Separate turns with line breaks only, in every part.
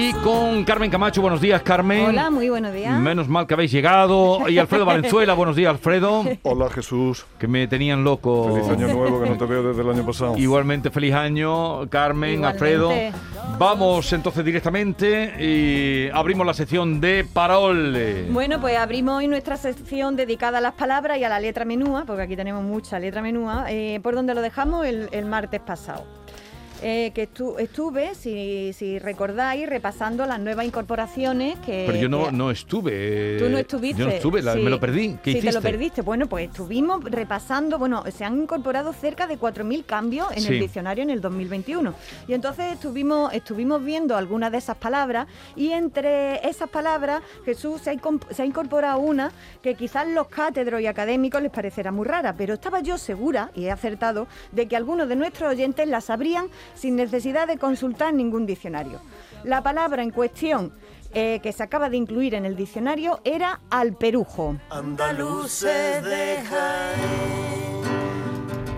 Y con Carmen Camacho, buenos días, Carmen.
Hola, muy buenos días.
Menos mal que habéis llegado. Y Alfredo Valenzuela, buenos días, Alfredo.
Hola Jesús,
Que me tenían loco.
feliz año nuevo que no te veo desde el año pasado.
Igualmente, feliz año, Carmen,
Igualmente.
Alfredo. Vamos entonces directamente y abrimos la sección de Parole.
Bueno, pues abrimos hoy nuestra sección dedicada a las palabras y a la letra menúa, porque aquí tenemos mucha letra menúa, eh, por donde lo dejamos el, el martes pasado. Eh, que estu- estuve, si, si recordáis, repasando las nuevas incorporaciones que...
Pero yo no,
que-
no estuve.
Tú no estuviste.
Yo no estuve, la-
sí.
me lo perdí. ¿Qué
sí,
hiciste?
te lo perdiste. Bueno, pues estuvimos repasando, bueno, se han incorporado cerca de 4.000 cambios en
Sí.
el diccionario en el 2021. Y entonces estuvimos, estuvimos viendo algunas de esas palabras y entre esas palabras Jesús se ha, se ha incorporado una que quizás los cátedros y académicos les parecerá muy rara, pero estaba yo segura, y he acertado, de que algunos de nuestros oyentes la sabrían sin necesidad de consultar ningún diccionario. La palabra en cuestión eh, que se acaba de incluir en el diccionario era alperujo.
Andaluces de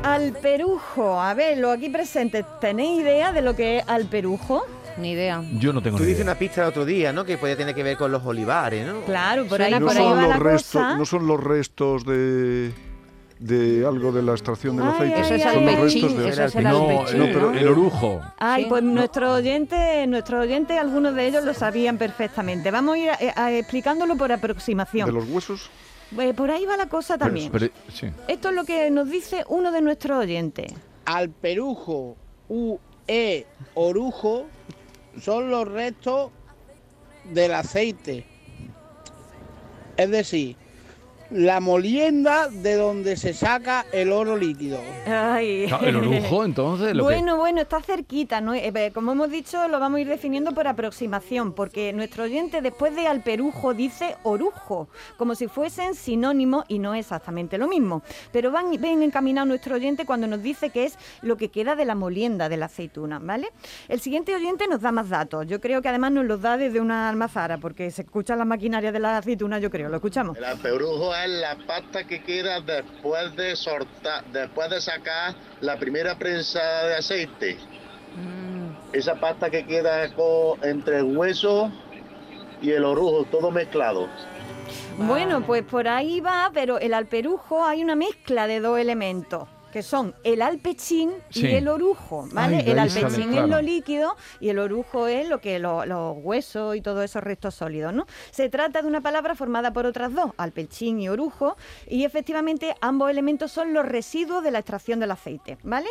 Alperujo, a ver, los aquí presentes, ¿tenéis idea de lo que es alperujo?
Ni idea.
Yo no tengo
Tú
ni
dices
idea.
una pista el otro día, ¿no? Que podía tener que ver con los olivares, ¿no?
Claro, por ahí,
no,
por ahí
son
va la
los restos,
cosa.
no son los restos de, de algo de la extracción del aceite.
ay,
Eso es
ay,
son los restos de
eso es el
No.
No,
no, pero-
el orujo.
Ay, pues nuestros oyentes, nuestros oyentes, algunos de ellos lo sabían perfectamente. Vamos a ir eh, a- explicándolo por aproximación.
de los huesos.
Eh, por ahí va la cosa también.
Pero- sí.
Esto es lo que nos dice uno de nuestros oyentes.
Alperujo, u, e, orujo son los restos del aceite. Es decir, la molienda de donde se saca el oro líquido.
Ay.
Ah, El orujo, entonces, lo que-
Bueno, bueno, está cerquita, ¿no? Eh, eh, como hemos dicho, lo vamos a ir definiendo por aproximación, porque nuestro oyente después de alperujo dice orujo, como si fuesen sinónimos y no exactamente lo mismo. Pero van, ven encaminado nuestro oyente cuando nos dice que es lo que queda de la molienda de la aceituna, ¿vale? El siguiente oyente nos da más datos. Yo creo que además nos los da desde una almazara, porque se escuchan las maquinarias de la aceituna, yo creo. ¿Lo escuchamos?
El alperujo es la pasta que queda después de sortar, después de sacar la primera prensa de aceite. Esa pasta que queda entre el hueso y el orujo, todo mezclado.
Bueno, pues por ahí va, pero el alperujo hay una mezcla de dos elementos. Que son el alpechín
Sí.
y el orujo, ¿vale?
Ay,
el alpechín es lo líquido y el orujo es lo que lo- los huesos y todos esos restos sólidos, ¿no? Se trata de una palabra formada por otras dos, alpechín y orujo, y efectivamente ambos elementos son los residuos de la extracción del aceite, ¿vale?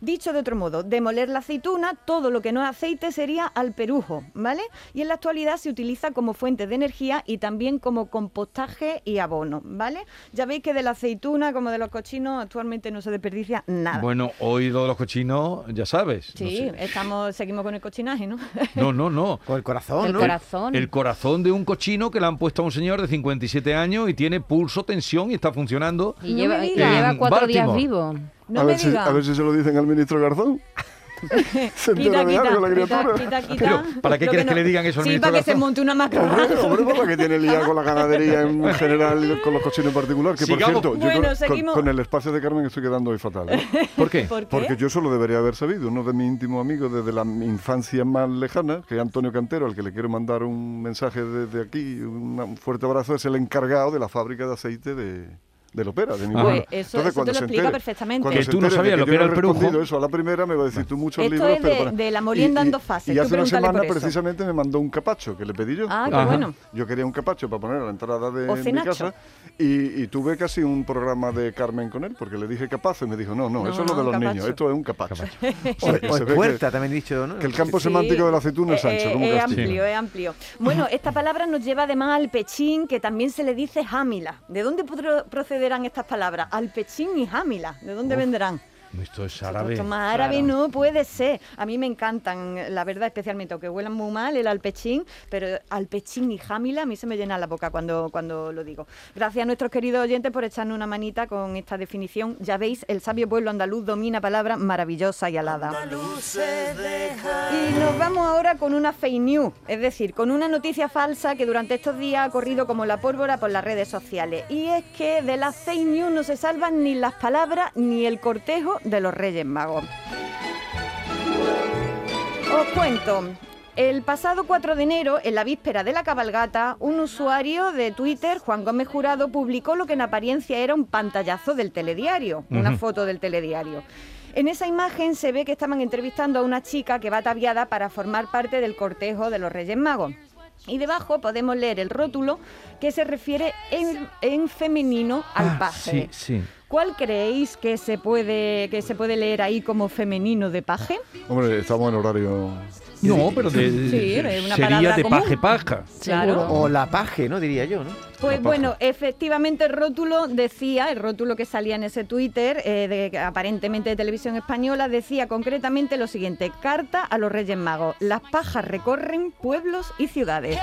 Dicho de otro modo, demoler la aceituna, todo lo que no es aceite sería alperujo, ¿vale? Y en la actualidad se utiliza como fuente de energía y también como compostaje y abono, ¿vale? Ya veis que de la aceituna como de los cochinos actualmente no se desperdicia nada.
Bueno, hoy de los cochinos, ya sabes. no
sí,
sé.
estamos, seguimos con el cochinaje, ¿no?
No, no, no.
Con el corazón,
El
¿no?
corazón.
El corazón de un cochino que le han puesto a un señor de 57 años y tiene pulso, tensión y está funcionando.
Y
No
lleva, y lleva cuatro días
Baltimore.
vivo.
No
a,
me
ver si, a ver si se lo dicen al ministro Garzón. se entera de algo la criatura.
quita, quita.
Pero, ¿para qué
Lo
quieres que
no-
le digan eso al
Sí, para que se monte una macro.
Hombre, hombre, por la que tiene liado con la ganadería en general y con los cochinos en particular. Que
Sigamos.
por cierto, yo
Bueno,
con- con, con el espacio de Carmen estoy quedando hoy fatal. ¿eh?
¿Por qué?
¿Por qué?
Porque yo eso lo debería haber sabido. Uno de mis íntimos amigos desde la infancia más lejana, que es Antonio Cantero, al que le quiero mandar un mensaje desde aquí, un fuerte abrazo, es el encargado de la fábrica de aceite de, del Opera, de mi
Pues
pueblo.
eso- eso te lo explica perfectamente.
cuando
Que tú no
entere
sabías lo que era el
respondido eso a la primera, me va a decir tú muchos
Esto
libros.
es de-
pero para-
de la molienda en dos fases,
Y hace una semana precisamente me mandó un capacho que le pedí yo.
Ah, qué bueno.
Yo quería un capacho para poner a la entrada de mi casa y, y tuve casi un programa de Carmen con él porque le dije capazo y me dijo, no, no,
No,
eso es lo de los
capacho.
niños, esto es un capacho.
O, es
ve
puerta,
que-
también he dicho, ¿no?
Que el campo
Sí,
semántico de la aceituna es
eh,
ancho, como
es amplio, es amplio. Bueno, esta palabra nos lleva además al pechín, que también se le dice jámila. ¿De dónde pro- procederán estas palabras? Al pechín y jámila. ¿De dónde vendrán?
Esto es árabe.
Esto más árabe no puede ser. A mí me encantan, la verdad, especialmente, aunque huelan muy mal el alpechín, pero alpechín y jámila a mí se me llena la boca cuando, cuando lo digo. Gracias a nuestros queridos oyentes por echarnos una manita con esta definición. Ya veis, el sabio pueblo andaluz domina palabra maravillosa y alada. Y nos vamos ahora con una fake news, es decir, con una noticia falsa que durante estos días ha corrido como la pólvora por las redes sociales. Y es que de las fake news no se salvan ni las palabras ni el cortejo de los Reyes Magos. Os cuento. El pasado 4 de enero, en la víspera de la cabalgata, un usuario de Twitter, Juan Gómez Jurado, publicó lo que en apariencia era un pantallazo del telediario, una foto del telediario. En esa imagen se ve que estaban entrevistando a una chica que va ataviada para formar parte del cortejo de los Reyes Magos. Y debajo podemos leer el rótulo que se refiere en, en femenino al
Ah,
paje.
sí, sí.
¿Cuál creéis que se puede que se puede leer ahí como femenino de paje?
Hombre, estamos en horario...
No, pero de,
Sí, es una
sería de
común.
paje paja.
Claro.
O la paje, ¿no? Diría yo, ¿no?
Pues bueno, efectivamente el rótulo decía, el rótulo que salía en ese Twitter, eh, de, aparentemente de televisión española, decía concretamente lo siguiente, carta a los Reyes Magos, las pajas recorren pueblos y ciudades.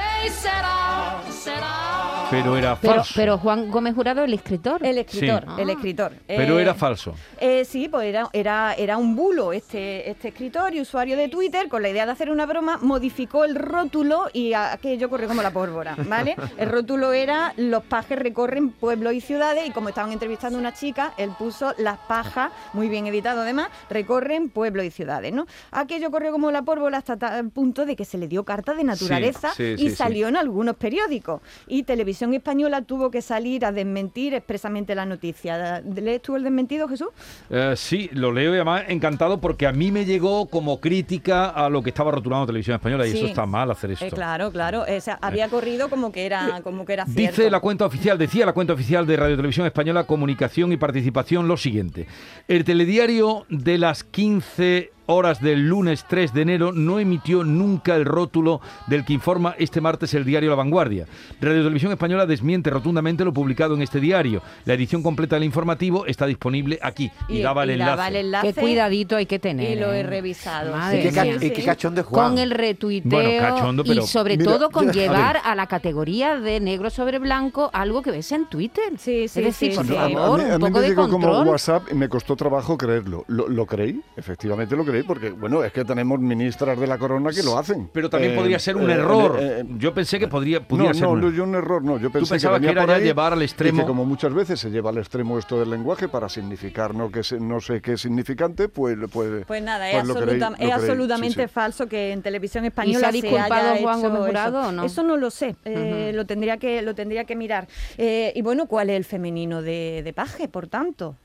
Pero era falso.
pero Juan Gómez Jurado, el escritor.
El escritor,
Sí.
el
Ah.
escritor.
Pero
Eh,
era falso.
Eh, sí, pues era, era, era un bulo. Este, este escritor y usuario de Twitter, con la idea de hacer una broma, modificó el rótulo y aquello corrió como la pólvora, ¿vale? El rótulo era los pajes recorren pueblos y ciudades y como estaban entrevistando a una chica, él puso las pajas, muy bien editado además, recorren pueblos y ciudades, ¿no? Aquello corrió como la pólvora hasta tal punto de que se le dio carta de naturaleza
sí,
y
sí, sí.
salió en algunos periódicos. Y Televisión Española tuvo que salir a desmentir expresamente la noticia. ¿Lees tú el desmentido, Jesús?
Eh, sí, lo leo y además encantado porque a mí me llegó como crítica a lo que estaba rotulando Televisión Española y
Sí.
eso está mal hacer esto.
Eh, claro, claro. O sea, había corrido como que era, como que era cierto.
Dice la cuenta oficial, decía la cuenta oficial de Radio Televisión Española Comunicación y Participación lo siguiente. El telediario de las 15 horas del lunes 3 de enero no emitió nunca el rótulo del que informa este martes el diario La Vanguardia. Radio Televisión Española desmiente rotundamente lo publicado en este diario. La edición completa del informativo está disponible aquí y, daba el enlace.
daba el enlace
Qué cuidadito hay que tener.
Y lo he
¿eh?
revisado.
Madre
Y qué,
mía.
y qué cachón de Juan.
Con el retuiteo
Bueno, cachondo, pero-
y sobre
Mira,
todo con
yo- a
llevar a, la categoría de negro sobre blanco algo que ves en Twitter.
Sí, sí,
es decir,
sí,
por
sí.
A- a mí-
favor,
a mí,
un poco
me
de
llegó como
control.
WhatsApp y me costó trabajo creerlo. Lo, lo creí, efectivamente lo creí, porque bueno, es que tenemos ministras de la corona que lo hacen.
Pero también
Eh,
podría ser un
eh,
error.
eh, eh,
Yo pensé que podría, pudiera
no,
ser
no,
un
no, yo un error no. Yo pensé
pensabas
venía
que era
por
ya
ahí
llevar al
y
extremo-
que como muchas veces se lleva al extremo esto del lenguaje para significar no que se- no sé qué es significante, pues pues,
Pues nada,
pues
es,
creí,
absolutamente
sí, sí.
falso que en televisión española
se ha
se
disculpado
haya
Juan
hecho
Gómez
eso.
Jurado o no?
Eso no lo sé, eh, lo tendría que lo tendría que mirar. Eh, y bueno, ¿cuál es el femenino de, de paje, por tanto?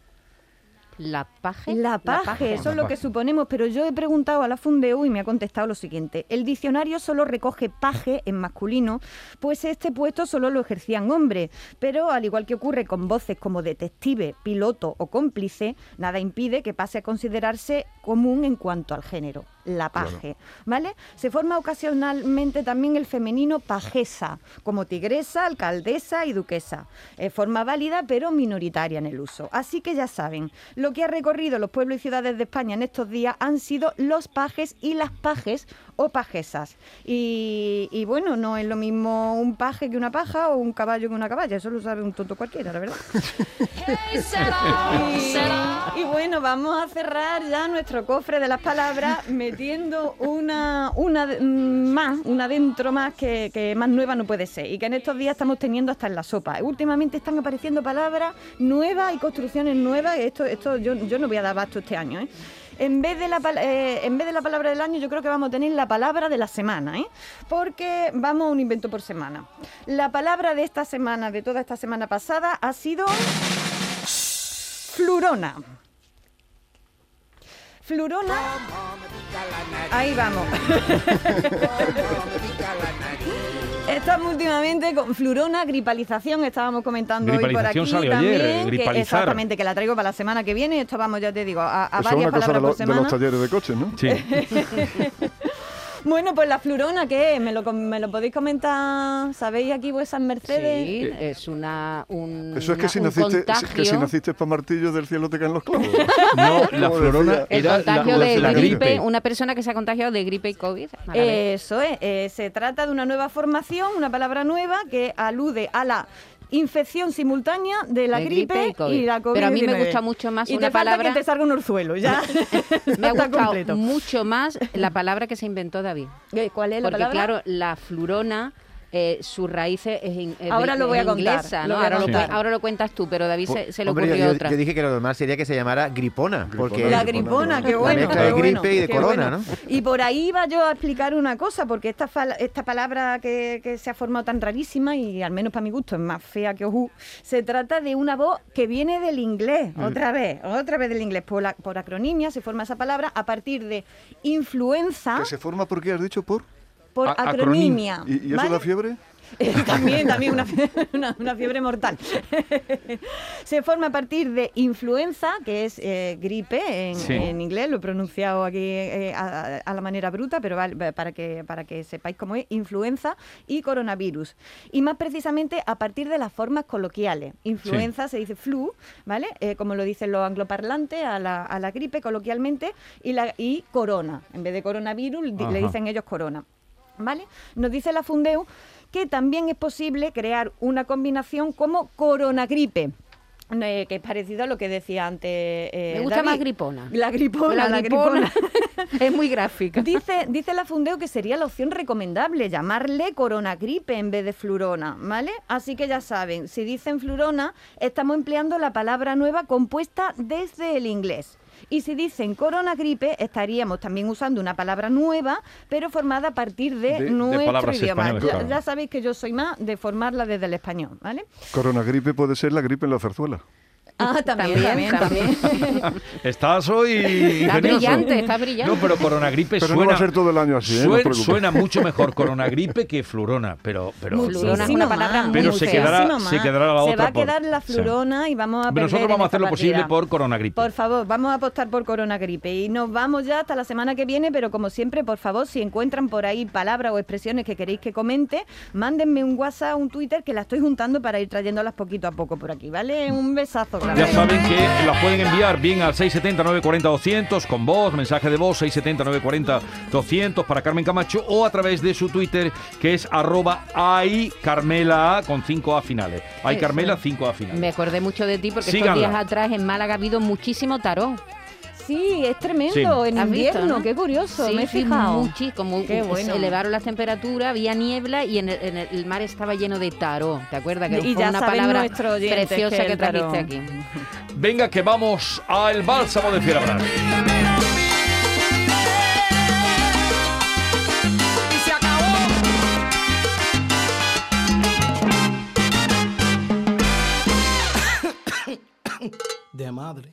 La paje.
La paje, eso es lo que suponemos, pero yo he preguntado a la Fundeu y me ha contestado lo siguiente. El diccionario solo recoge paje en masculino, pues este puesto solo lo ejercían hombres, pero al igual que ocurre con voces como detective, piloto o cómplice, nada impide que pase a considerarse común en cuanto al género, la paje, ¿vale? Se forma ocasionalmente también el femenino pajesa, como tigresa, alcaldesa y duquesa. Eh, forma válida pero minoritaria en el uso. Así que ya saben, lo que ha recorrido los pueblos y ciudades de España en estos días han sido los pajes y las pajes o pajesas. Y, y bueno, no es lo mismo un paje que una paja o un caballo que una caballa, eso lo sabe un tonto cualquiera, la verdad. y, y bueno, vamos a cerrar ya nuestro cofre de las palabras metiendo una, una mm, más, una dentro más que, más nueva no puede ser y que en estos días estamos teniendo hasta en la sopa. Últimamente están apareciendo palabras nuevas y construcciones nuevas. Esto, esto yo, yo no voy a dar abasto este año, ¿eh? En vez, de la, eh, en vez de la palabra del año, yo creo que vamos a tener la palabra de la semana, ¿eh? porque vamos a un invento por semana. La palabra de esta semana, de toda esta semana pasada, ha sido flurona. Flurona. Ahí vamos. Estamos últimamente con flurona, gripalización, estábamos comentando hoy por aquí
salió ayer,
también. que
gripalizar.
exactamente, que la traigo para la semana que viene. Esto vamos, ya te digo, a, a
es
varias
una cosa de,
palabras
lo-
por
de
semana.
los talleres de coches, ¿no?
Sí.
Bueno, pues la flurona, ¿qué es? ¿Me lo, me lo podéis comentar? ¿Sabéis aquí vuesas mercedes?
Sí, es una, un,
Eso es que
una-
si
un
naciste,
contagio.
que si naciste para martillo del cielo te caen los clavos.
No, la florona
El
era
contagio
la,
de
la
gripe, una persona que se ha contagiado de gripe y COVID.
Eso es, eh, se trata de una nueva formación, una palabra nueva que alude a la infección simultánea de la
De
gripe,
gripe y COVID.
y la COVID.
Pero a mí me gusta mucho más
y
una
te falta
palabra-
que te salga un orzuelo, ya.
Me ha gustado
completo.
mucho más la palabra que se inventó David.
Eh, ¿Cuál es la
Porque
palabra?
claro, la flurona, eh, su raíz es, in- es
Ahora lo voy a contar,
inglesa,
lo
¿no?
voy a
ahora, lo,
contar.
cu- ahora lo cuentas tú, pero David se, se le
Hombre,
ocurrió
yo,
otra.
yo dije que lo normal sería que se llamara gripona, porque
La
Gripona,
gripona, qué
la
bueno.
mezcla
qué
de
bueno,
gripe y de corona,
bueno.
¿no?
Y por ahí iba yo a explicar una cosa, porque esta, fal- esta palabra que, que se ha formado tan rarísima, y al menos para mi gusto es más fea que ojú, se trata de una voz que viene del inglés,
Mm.
otra vez, otra vez del inglés. Por, la- por acronimia se forma esa palabra a partir de influenza
¿Que se forma por qué has dicho por?
Por
A- acronim-
acronimia.
¿Y, y eso
¿vale?
da fiebre?
Eh, también, también una, fie- una- una fiebre mortal. Se forma a partir de influenza, que es eh, gripe en,
Sí.
en inglés, lo he pronunciado aquí eh, a, a la manera bruta, pero vale, para, que, para que sepáis cómo es, influenza y coronavirus. Y más precisamente a partir de las formas coloquiales. Influenza se dice flu, ¿vale? Eh, como lo dicen los angloparlantes a la, a la gripe coloquialmente, y, la, y corona. En vez de coronavirus, le dicen ellos corona. ¿Vale? Nos dice la Fundeu que también es posible crear una combinación como coronagripe. eh, que es parecido a lo que decía antes. eh,
Me gusta
David.
más gripona.
La gripona, la, gripona.
es muy gráfica.
Dice, dice la Fundeo que sería la opción recomendable llamarle coronagripe en vez de flurona, ¿vale? Así que ya saben, si dicen flurona, estamos empleando la palabra nueva compuesta desde el inglés. Y si dicen coronagripe, estaríamos también usando una palabra nueva, pero formada a partir de, nuestro idioma. Ya, sabéis que yo soy más de formarla desde el español, ¿vale?
Coronagripe puede ser la gripe en la zarzuela.
Ah, también, también,
También,
también.
Estás hoy
Está
ingenioso.
brillante, está brillante.
No, pero coronagripe
Pero no
suena...
va a ser todo el año así, ¿eh? No
suena mucho mejor coronagripe que flurona, pero... pero
Flurona es una palabra muy
Pero se quedará- se quedará la
Se
otra
va a
por-
quedar la
sí.
flurona y vamos a
Pero
perder
nosotros vamos a hacer lo posible por coronagripe.
Por favor, vamos a apostar por coronagripe y nos vamos ya hasta la semana que viene, pero como siempre, por favor, si encuentran por ahí palabras o expresiones que queréis que comente, mándenme un WhatsApp, un Twitter, que las estoy juntando para ir trayéndolas poquito a poco por aquí, ¿vale? Un besazo.
Ya saben que las pueden enviar bien al 670-940-200 con voz, mensaje de voz 670-940-200 para Carmen Camacho o a través de su Twitter que es arroba Carmela con 5A finales. Ay. Carmela 5A finales.
Me acordé mucho de ti porque estos días atrás en Málaga ha habido muchísimo tarot.
Sí, es tremendo,
Sí.
en
¿Has visto,
invierno,
no?
qué curioso,
Sí,
me he
sí,
fijado.
como
Qué
se
bueno.
elevaron las temperaturas, había niebla y en el, en el- el mar estaba lleno de tarot. ¿Te acuerdas? Que
Y
fue
ya
una palabra preciosa
que
trajiste aquí.
Venga que vamos al bálsamo de Fierabrás.
de madre.